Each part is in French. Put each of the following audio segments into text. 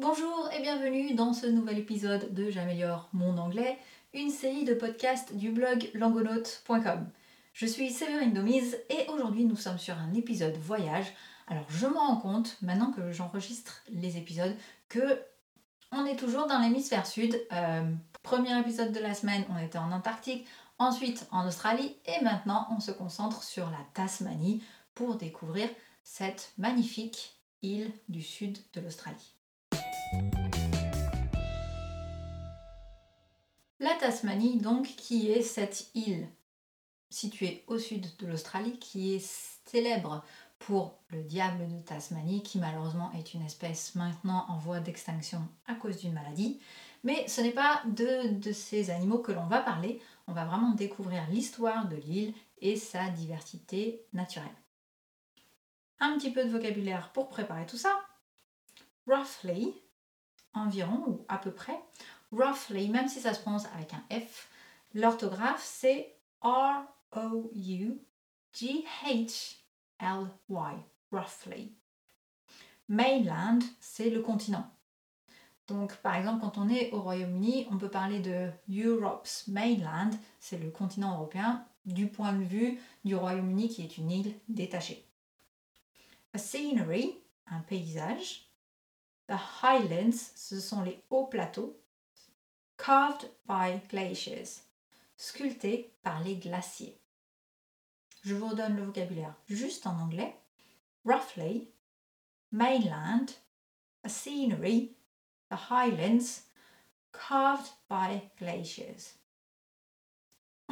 Bonjour et bienvenue dans ce nouvel épisode de J'améliore mon anglais, une série de podcasts du blog langonaute.com. Je suis Séverine Domise et aujourd'hui nous sommes sur un épisode voyage. Alors je me rends compte, maintenant que j'enregistre les épisodes, que on est toujours dans l'hémisphère sud. Euh, premier épisode de la semaine, on était en Antarctique, ensuite en Australie et maintenant on se concentre sur la Tasmanie pour découvrir cette magnifique île du sud de l'Australie. La Tasmanie, donc, qui est cette île située au sud de l'Australie, qui est célèbre pour le diable de Tasmanie, qui malheureusement est une espèce maintenant en voie d'extinction à cause d'une maladie. Mais ce n'est pas de, ces animaux que l'on va parler, on va vraiment découvrir l'histoire de l'île et sa diversité naturelle. Un petit peu de vocabulaire pour préparer tout ça. Roughly, environ ou à peu près. Roughly, même si ça se prononce avec un F, l'orthographe c'est R-O-U-G-H-L-Y. Roughly. Mainland, c'est le continent. Donc, par exemple, quand on est au Royaume-Uni, on peut parler de Europe's mainland, c'est le continent européen, du point de vue du Royaume-Uni qui est une île détachée. A scenery, un paysage. The highlands, ce sont les hauts plateaux. Carved by glaciers, sculptés par les glaciers. Je vous redonne le vocabulaire juste en anglais. Roughly, mainland, a scenery, the highlands, carved by glaciers.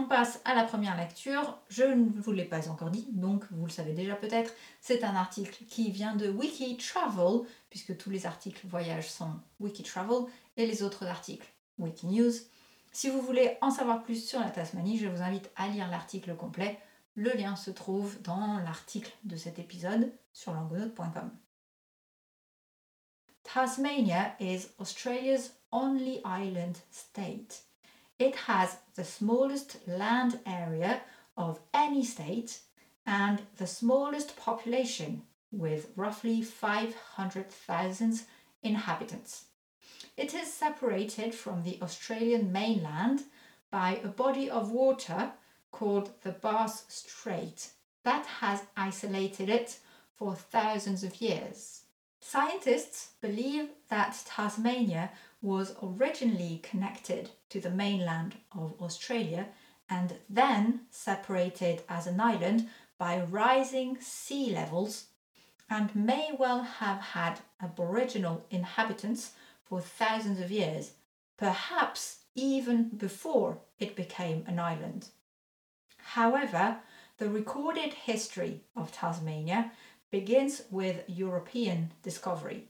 On passe à la première lecture. Je ne vous l'ai pas encore dit, donc vous le savez déjà peut-être. C'est un article qui vient de Wiki Travel, puisque tous les articles voyage sont Wiki Travel et les autres articles Wiki News. Si vous voulez en savoir plus sur la Tasmanie, je vous invite à lire l'article complet. Le lien se trouve dans l'article de cet épisode sur langonote.com. Tasmania is Australia's only island state. It has the smallest land area of any state and the smallest population with roughly 500,000 inhabitants. It is separated from the Australian mainland by a body of water called the Bass Strait that has isolated it for thousands of years. Scientists believe that Tasmania was originally connected to the mainland of Australia and then separated as an island by rising sea levels and may well have had aboriginal inhabitants for thousands of years, perhaps even before it became an island. However, the recorded history of Tasmania begins with European discovery.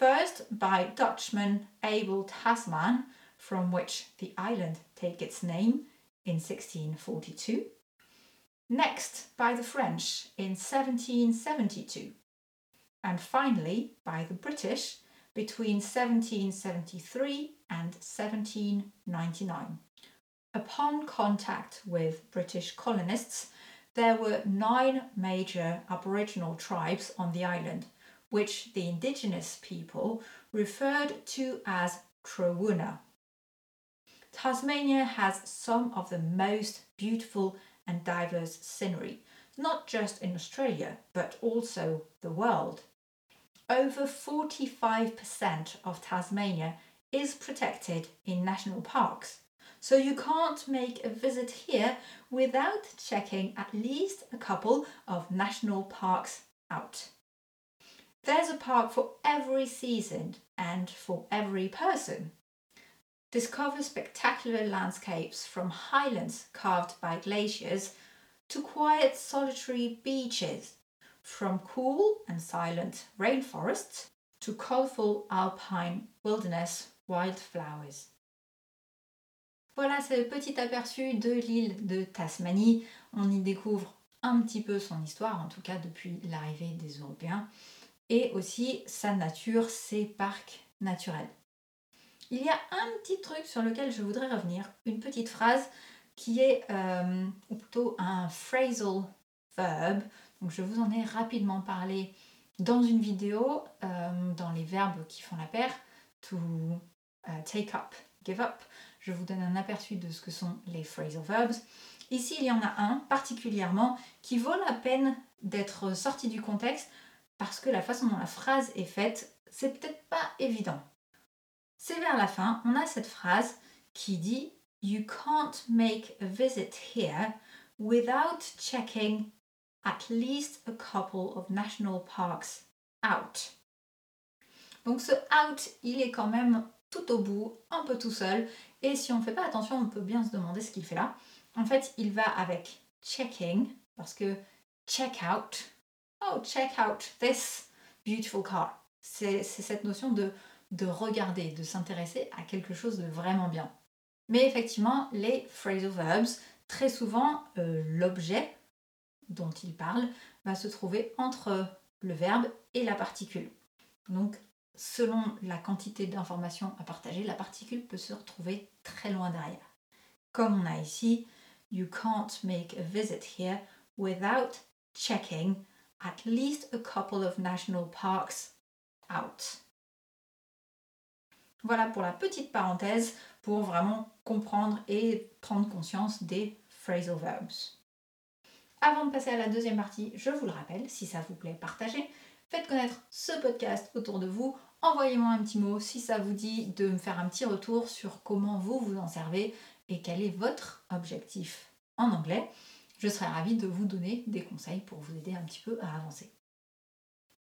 First by Dutchman Abel Tasman, from which the island take its name in 1642. Next by the French in 1772. And finally by the British between 1773 and 1799. Upon contact with British colonists, there were nine major Aboriginal tribes on the island, which the indigenous people referred to as Trawuna. Tasmania has some of the most beautiful and diverse scenery, not just in Australia, but also the world. Over 45% of Tasmania is protected in national parks, so you can't make a visit here without checking at least a couple of national parks out. There's a park for every season and for every person. Discover spectacular landscapes from highlands carved by glaciers to quiet solitary beaches, from cool and silent rainforests to colourful alpine wilderness wildflowers. Voilà ce petit aperçu de l'île de Tasmanie. On y découvre un petit peu son histoire, en tout cas depuis l'arrivée des Européens, et aussi sa nature, ses parcs naturels. Il y a un petit truc sur lequel je voudrais revenir, une petite phrase qui est, euh, ou plutôt un phrasal verb. Donc je vous en ai rapidement parlé Dans une vidéo, euh, dans les verbes qui font la paire, to euh, take up, give up, je vous donne un aperçu de ce que sont les phrasal verbs. Ici, il y en a un particulièrement qui vaut la peine d'être sorti du contexte parce que la façon dont la phrase est faite, c'est peut-être pas évident. C'est vers la fin, on a cette phrase qui dit You can't make a visit here without checking at least a couple of national parks out. Donc ce out, il est quand même tout au bout, un peu tout seul, et si on ne fait pas attention, on peut bien se demander ce qu'il fait là. En fait, il va avec checking, parce que check out, oh, check out this beautiful car. C'est cette notion de, de regarder, de s'intéresser à quelque chose de vraiment bien. Mais effectivement, les phrasal verbs, très souvent, euh, l'objet dont il parle va se trouver entre le verbe et la particule. Donc, selon la quantité d'informations à partager, la particule peut se retrouver très loin derrière. Comme on a ici, You can't make a visit here without checking at least a couple of national parks out. Voilà pour la petite parenthèse pour vraiment comprendre et prendre conscience des phrasal verbs. Avant de passer à la deuxième partie, je vous le rappelle, si ça vous plaît, partagez. Faites connaître ce podcast autour de vous. Envoyez-moi un petit mot si ça vous dit de me faire un petit retour sur comment vous vous en servez et quel est votre objectif en anglais. Je serai ravie de vous donner des conseils pour vous aider un petit peu à avancer.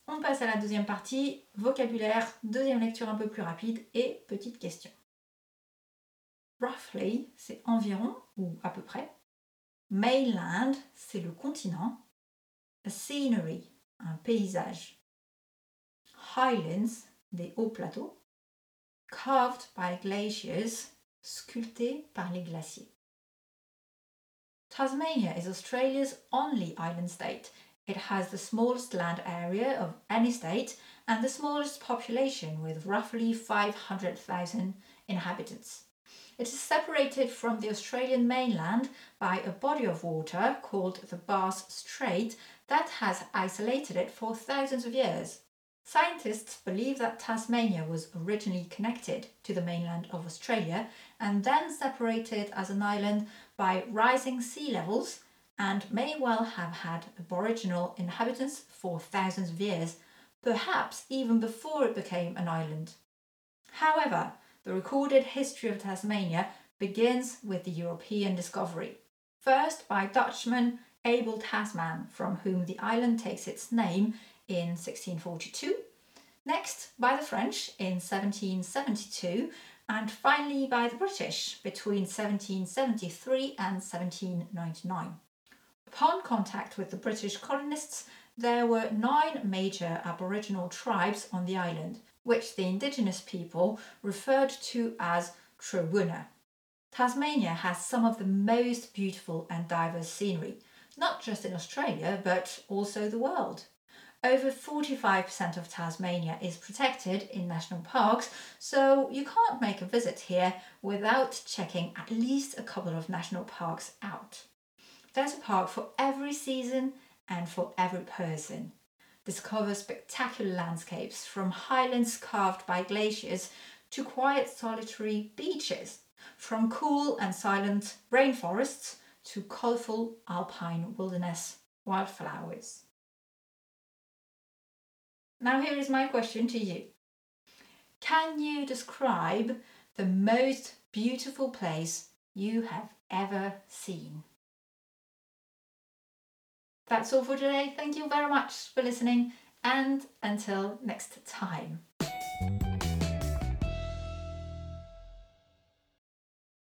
On passe à la deuxième partie, vocabulaire, deuxième lecture un peu plus rapide et petite question. Roughly, c'est environ ou à peu près. Mainland, c'est le continent. A scenery, un paysage. Highlands, des hauts plateaux. Carved by glaciers, sculptés par les glaciers. Tasmania is Australia's only island state. It has the smallest land area of any state and the smallest population with roughly 500,000 inhabitants. It is separated from the Australian mainland by a body of water called the Bass Strait that has isolated it for thousands of years. Scientists believe that Tasmania was originally connected to the mainland of Australia and then separated as an island by rising sea levels and may well have had aboriginal inhabitants for thousands of years, perhaps even before it became an island. However, the recorded history of Tasmania begins with the European discovery, first by Dutchman Abel Tasman, from whom the island takes its name in 1642, next by the French in 1772, and finally by the British between 1773 and 1799. Upon contact with the British colonists, there were nine major Aboriginal tribes on the island, which the indigenous people referred to as Trewuna. Tasmania has some of the most beautiful and diverse scenery, not just in Australia, but also the world. Over 45% of Tasmania is protected in national parks, so you can't make a visit here without checking at least a couple of national parks out. There's a park for every season and for every person discover spectacular landscapes from highlands carved by glaciers to quiet solitary beaches, from cool and silent rainforests to colourful alpine wilderness wildflowers. Now, here is my question to you Can you describe the most beautiful place you have ever seen? That's all for today. Thank you very much for listening, and until next time.